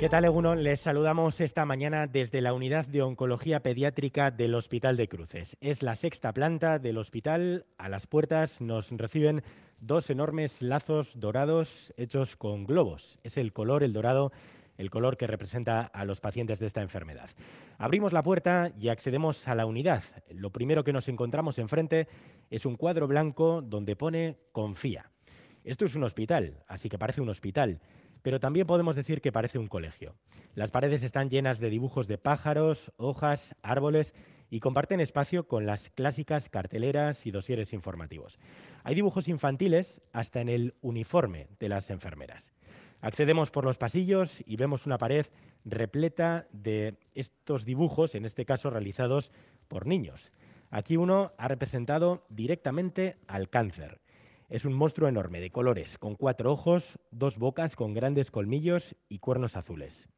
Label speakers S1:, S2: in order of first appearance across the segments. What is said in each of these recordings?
S1: ¿Qué tal, Egunon? Les saludamos esta mañana desde la unidad de oncología pediátrica del Hospital de Cruces. Es la sexta planta del hospital. A las puertas nos reciben dos enormes lazos dorados hechos con globos. Es el color, el dorado, el color que representa a los pacientes de esta enfermedad. Abrimos la puerta y accedemos a la unidad. Lo primero que nos encontramos enfrente es un cuadro blanco donde pone confía. Esto es un hospital, así que parece un hospital pero también podemos decir que parece un colegio. Las paredes están llenas de dibujos de pájaros, hojas, árboles y comparten espacio con las clásicas carteleras y dosieres informativos. Hay dibujos infantiles hasta en el uniforme de las enfermeras. Accedemos por los pasillos y vemos una pared repleta de estos dibujos, en este caso realizados por niños. Aquí uno ha representado directamente al cáncer. Es un monstruo enorme, de colores, con cuatro ojos, dos bocas con grandes colmillos y cuernos azules.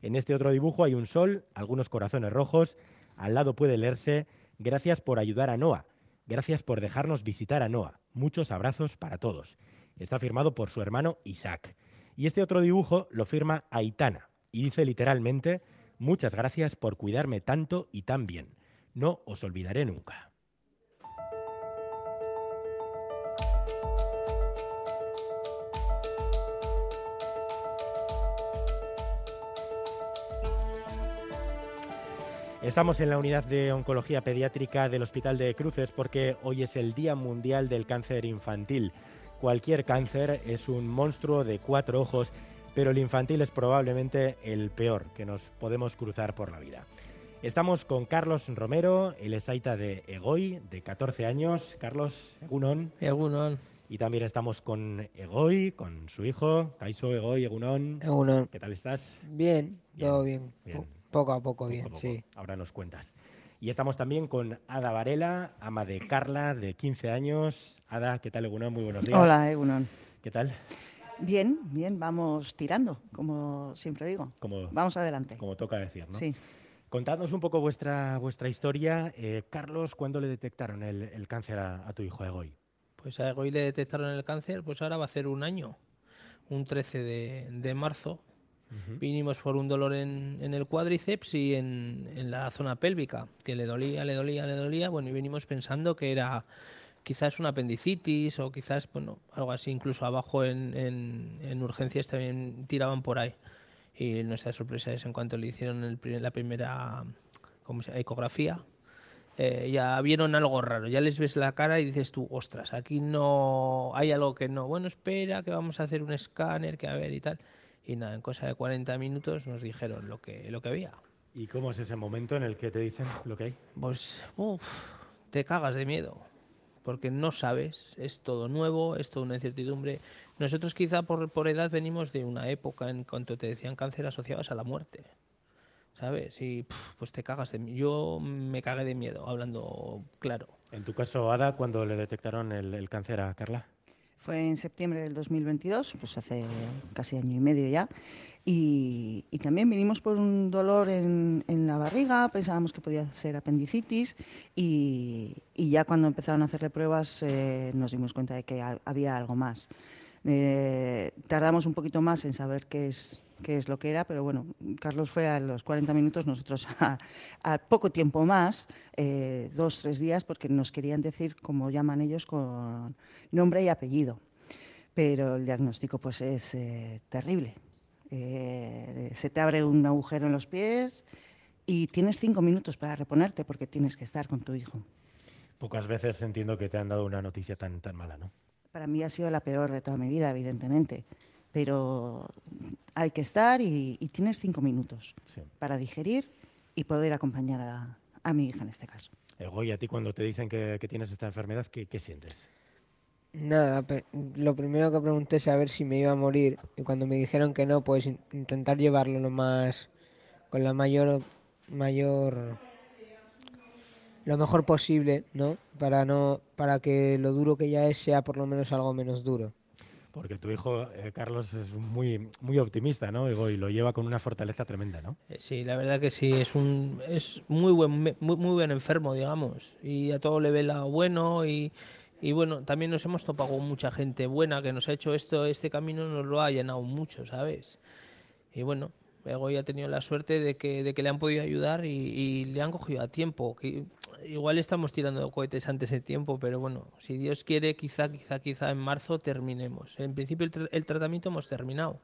S1: En este otro dibujo hay un sol, algunos corazones rojos. Al lado puede leerse Gracias por ayudar a Noah. Gracias por dejarnos visitar a Noah. Muchos abrazos para todos. Está firmado por su hermano Isaac. Y este otro dibujo lo firma Aitana y dice literalmente Muchas gracias por cuidarme tanto y tan bien. No os olvidaré nunca. Estamos en la unidad de oncología pediátrica del Hospital de Cruces porque hoy es el Día Mundial del Cáncer Infantil. Cualquier cáncer es un monstruo de cuatro ojos, pero el infantil es probablemente el peor que nos podemos cruzar por la vida. Estamos con Carlos Romero, el esaita de Egoy, de 14 años. Carlos, Egunon.
S2: Egunon.
S1: Y también estamos con Egoy, con su hijo, Kaiso Egoy, Egunon.
S2: Egunon.
S1: ¿Qué tal estás?
S2: Bien, todo bien. Poco a poco, bien, sí.
S1: Ahora nos cuentas. Y estamos también con Ada Varela, ama de Carla, de 15 años. Ada, ¿qué tal, Egunon? Muy buenos días.
S3: Hola, Egunon.
S1: ¿Qué tal?
S3: Bien, bien, vamos tirando, como siempre digo. vamos adelante.
S1: Como toca decir, ¿no?
S3: Sí.
S1: Contadnos un poco vuestra, vuestra historia. Eh, Carlos, ¿cuándo le detectaron el, cáncer a, tu hijo Egoy?
S2: Pues a Egoy le detectaron el cáncer, pues ahora va a ser un año, un 13 de, de marzo Vinimos por un dolor en, el cuádriceps y en, la zona pélvica, que le dolía, le dolía, le dolía. Bueno, y venimos pensando que era quizás una apendicitis o quizás, bueno, algo así. Incluso abajo en, urgencias también tiraban por ahí. Y nuestra sorpresa es en cuanto le hicieron la primera ¿cómo se ecografía, eh, ya vieron algo raro, ya les ves la cara y dices tú, ostras, aquí no hay algo que no. Bueno, espera, que vamos a hacer un escáner, que a ver y tal y nada, en cosa de 40 minutos nos dijeron lo que, lo que había.
S1: ¿Y cómo es ese momento en el que te dicen lo que hay?
S2: Pues te cagas de miedo, porque no sabes, es todo nuevo, es toda una incertidumbre. Nosotros quizá por, por edad venimos de una época en cuanto te decían cáncer asociados a la muerte. ¿Sabes? Y pues te cagas de miedo. Yo me cagué de miedo, hablando claro.
S1: En tu caso, Ada, ¿cuándo le detectaron el, el cáncer a Carla?
S3: Fue en septiembre del 2022, pues hace casi año y medio ya. Y, también vinimos por un dolor en, la barriga, pensábamos que podía ser apendicitis y, ya cuando empezaron a hacerle pruebas eh, nos dimos cuenta de que había algo más. Eh, tardamos un poquito más en saber qué es qué es lo que era, pero bueno, Carlos fue a los 40 minutos, nosotros a, poco tiempo más, eh, dos, tres días, porque nos querían decir, como llaman ellos, con nombre y apellido. Pero el diagnóstico pues es eh, terrible. Eh, se te abre un agujero en los pies y tienes cinco minutos para reponerte porque tienes que estar con tu hijo.
S1: Pocas veces entiendo que te han dado una noticia tan, tan mala, ¿no?
S3: Para mí ha sido la peor de toda mi vida, evidentemente pero hay que estar y, tienes cinco minutos para digerir y poder acompañar a, mi hija en este caso.
S1: Ego, ¿y a ti cuando te dicen que, tienes esta enfermedad, ¿qué, sientes?
S4: Nada, lo primero que pregunté es a ver si me iba a morir y cuando me dijeron que no, pues intentar llevarlo lo más con la mayor mayor lo mejor posible, ¿no? Para no para que lo duro que ya es sea por lo menos algo menos duro.
S1: Porque tu hijo, eh, Carlos, es muy, muy optimista, ¿no? Y, lo lleva con una fortaleza tremenda, ¿no?
S2: Eh, sí, la verdad que sí, es un es muy buen, muy, muy buen enfermo, digamos. Y a todo le ve lo bueno y, y bueno, también nos hemos topado con mucha gente buena que nos ha hecho esto, este camino nos lo ha llenado mucho, ¿sabes? Y bueno, Egoy ha tenido la suerte de que, de que le han podido ayudar y, y le han cogido a tiempo. Que igual estamos tirando cohetes antes de tiempo, pero bueno, si Dios quiere, quizá, quizá, quizá en marzo terminemos. En principio el, tra- el tratamiento hemos terminado.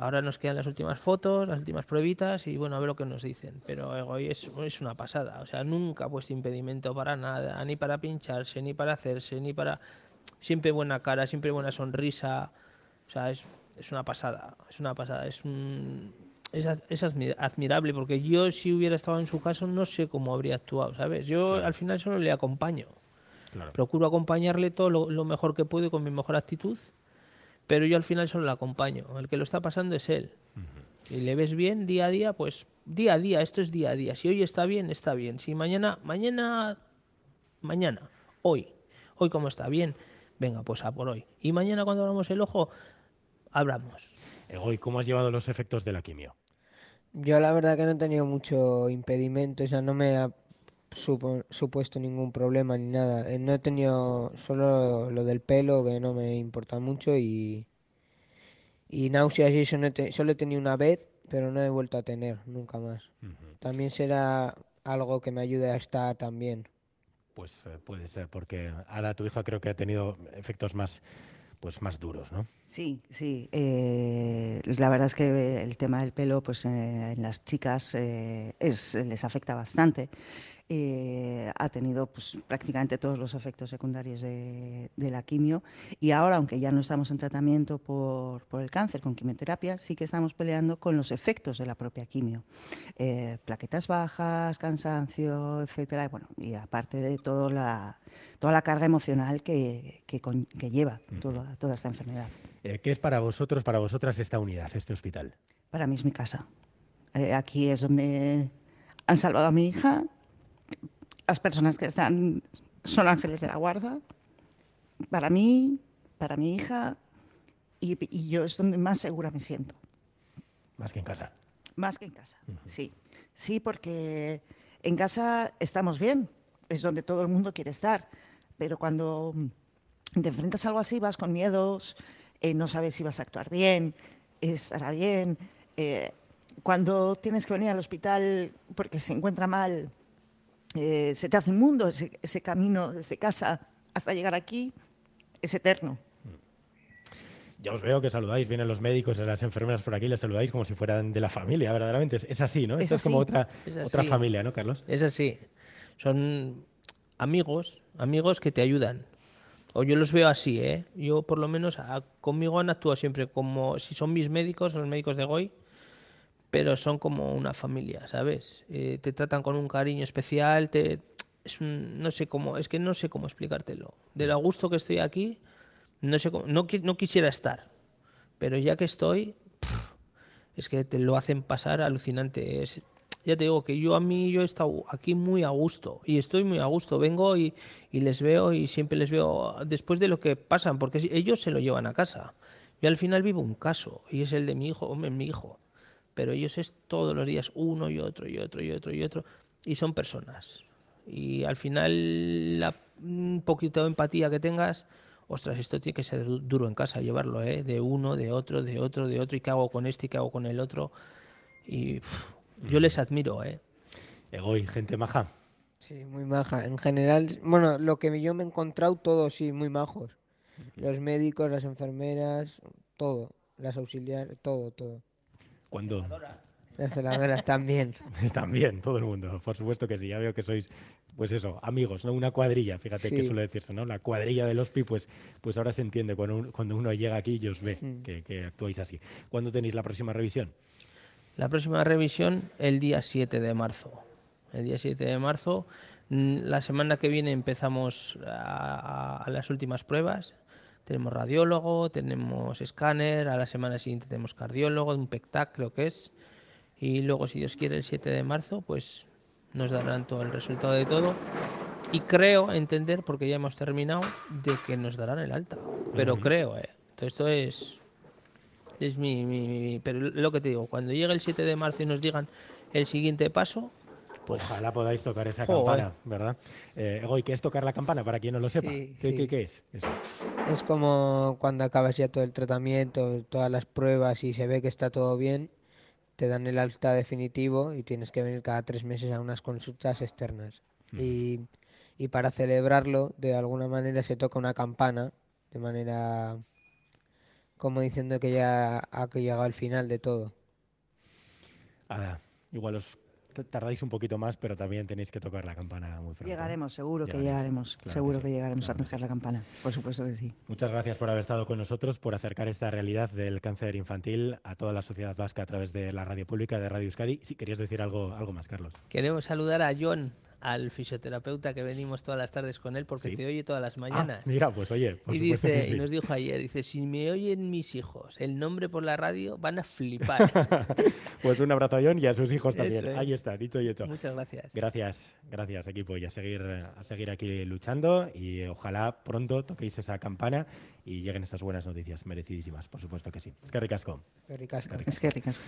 S2: Ahora nos quedan las últimas fotos, las últimas pruebitas y bueno, a ver lo que nos dicen. Pero Egoy es, es una pasada. O sea, nunca ha puesto impedimento para nada, ni para pincharse, ni para hacerse, ni para... Siempre buena cara, siempre buena sonrisa. O sea, es, es una pasada. Es una pasada. Es un... Es, es admi- admirable porque yo si hubiera estado en su caso no sé cómo habría actuado, ¿sabes? Yo al final solo le acompaño.
S1: Claro.
S2: Procuro acompañarle todo lo, lo mejor que puedo con mi mejor actitud, pero yo al final solo le acompaño. El que lo está pasando es él. Y le ves bien día a día, pues día a día, esto es día a día. Si hoy está bien, está bien. Si mañana, mañana, mañana, hoy, hoy como está bien, venga, pues a por hoy. Y mañana cuando abramos el ojo, hablamos.
S1: Egoy, ¿cómo has llevado los efectos de la quimio?
S4: Yo la verdad que no he tenido mucho impedimento, o sea, no me ha supo- supuesto ningún problema ni nada. Eh, No he tenido solo lo del pelo, que no me importa mucho, y, y náuseas y eso no he te- solo he tenido una vez, pero no he vuelto a tener nunca más. También será algo que me ayude a estar también.
S1: Pues eh, puede ser, porque Ada, tu hija, creo que ha tenido efectos más, pues, más duros, ¿no?
S3: Sí, sí. eh, la verdad es que el tema del pelo, pues eh, en las chicas eh, es, les afecta bastante. Eh, ha tenido pues, prácticamente todos los efectos secundarios de, de la quimio y ahora, aunque ya no estamos en tratamiento por, por el cáncer con quimioterapia, sí que estamos peleando con los efectos de la propia quimio. Eh, plaquetas bajas, cansancio, etcétera. Y, bueno, y aparte de todo la, toda la carga emocional que, que, con- que lleva toda, toda esta enfermedad.
S1: Eh, ¿Qué es para vosotros, para vosotras esta unidad, este hospital?
S3: Para mí es mi casa. Eh, aquí es donde han salvado a mi hija. Las personas que están son ángeles de la guarda. Para mí, para mi hija, y, y yo es donde más segura me siento.
S1: Más que en casa.
S3: Más que en casa, sí. Sí, porque en casa estamos bien, es donde todo el mundo quiere estar, pero cuando te enfrentas a algo así vas con miedos, eh, no sabes si vas a actuar bien, estará bien. eh, cuando tienes que venir al hospital porque se encuentra mal, eh, se te hace un mundo, ese, ese camino desde casa hasta llegar aquí es eterno.
S1: Ya os veo que saludáis, vienen los médicos, las enfermeras por aquí, les saludáis como si fueran de la familia, verdaderamente. Es, es así, ¿no?
S3: Es
S1: Esto es como
S3: así.
S1: otra,
S2: Es
S1: otra
S2: así.
S1: familia, ¿no, Carlos?
S2: Es así. Son amigos, amigos que te ayudan. O yo los veo así, ¿eh? Yo por lo menos a- conmigo han actuado siempre como si son mis médicos, los médicos de Goy, pero son como una familia, ¿sabes? Eh, te tratan con un cariño especial, te no sé cómo, es que no sé cómo explicártelo. De lo a gusto que estoy aquí, no sé cómo- no, qui- no quisiera estar, pero ya que estoy, es que te lo hacen pasar alucinante. Es, ya te digo que yo a mí yo he estado aquí muy a gusto y estoy muy a gusto. Vengo y, y les veo y siempre les veo después de lo que pasan, porque ellos se lo llevan a casa. Yo al final vivo un caso y es el de mi hijo, hombre, mi hijo. Pero ellos es todos los días uno y otro y otro y otro y otro y son personas. Y al final la, un poquito de empatía que tengas, ostras, esto tiene que ser du- duro en casa llevarlo, ¿eh? De uno, de otro, de otro, de otro, y qué hago con este y qué hago con el otro. Y uf, yo les admiro, ¿eh?
S1: Egoy, gente maja.
S4: Sí, muy maja. En general, bueno, lo que yo me he encontrado, todos sí, muy majos. Los médicos, las enfermeras, todo. Las auxiliares, todo, todo.
S1: Cuando
S4: Las también.
S1: también, todo el mundo, por supuesto que sí. Ya veo que sois, pues eso, amigos, ¿no? Una cuadrilla, fíjate que
S4: Sí.
S1: suele decirse, ¿no? La cuadrilla del hospi, pues, pues ahora se entiende cuando, un- cuando uno llega aquí y os ve que, que actuáis así. ¿Cuándo tenéis la próxima revisión?
S2: La próxima revisión el día 7 de marzo. El día 7 de marzo. Mm, La semana que viene empezamos a, a- a las últimas pruebas. Tenemos radiólogo, tenemos escáner, a la semana siguiente tenemos cardiólogo, un PECTAC creo que es. Y luego, si Dios quiere, el 7 de marzo, pues nos darán todo el resultado de todo. Y creo entender, porque ya hemos terminado, de que nos darán el alta. Pero creo, ¿eh? Entonces, esto es es mi, mi- mi- Pero lo que te digo, cuando llegue el 7 de marzo y nos digan el siguiente paso, pues
S1: Ojalá podáis tocar esa campana, ¿verdad? Eh, ¿qué es tocar la campana para quien no lo sepa?
S4: Sí,
S1: ¿Qué,
S4: sí.
S1: qué- qué es? eso?
S4: Es como cuando acabas ya todo el tratamiento, todas las pruebas y se ve que está todo bien. te dan el alta definitivo y tienes que venir cada tres meses a unas consultas externas. y, y para celebrarlo, de alguna manera se toca una campana, de manera como diciendo que ya ha llegado el final de todo.
S1: Ahora, igual os tardáis un poquito más, pero también tenéis que tocar la campana muy pronto.
S3: Llegaremos, seguro que llegaremos, seguro que, llegaremos a tocar la campana, por supuesto que sí.
S1: Muchas gracias por haber estado con nosotros, por acercar esta realidad del cáncer infantil a toda la sociedad vasca a través de la radio pública de Radio Euskadi. Si querías decir algo, algo más, Carlos.
S2: Queremos saludar a John, al fisioterapeuta que venimos todas las tardes con él porque te oye todas las ah, mañanas.
S1: mira, pues oye, por
S2: y,
S1: dice,
S2: y nos dijo ayer, dice, si me oyen mis hijos el nombre por la radio, van a flipar.
S1: pues un abrazo a John y a sus hijos también. Ahí está, dicho y hecho.
S2: Muchas gracias.
S1: Gracias, gracias equipo y a seguir, a seguir aquí luchando y ojalá pronto toquéis esa campana y lleguen estas buenas noticias merecidísimas, por supuesto que sí. Es que ricasco.
S4: Es que ricasco.
S3: Es que ricasco.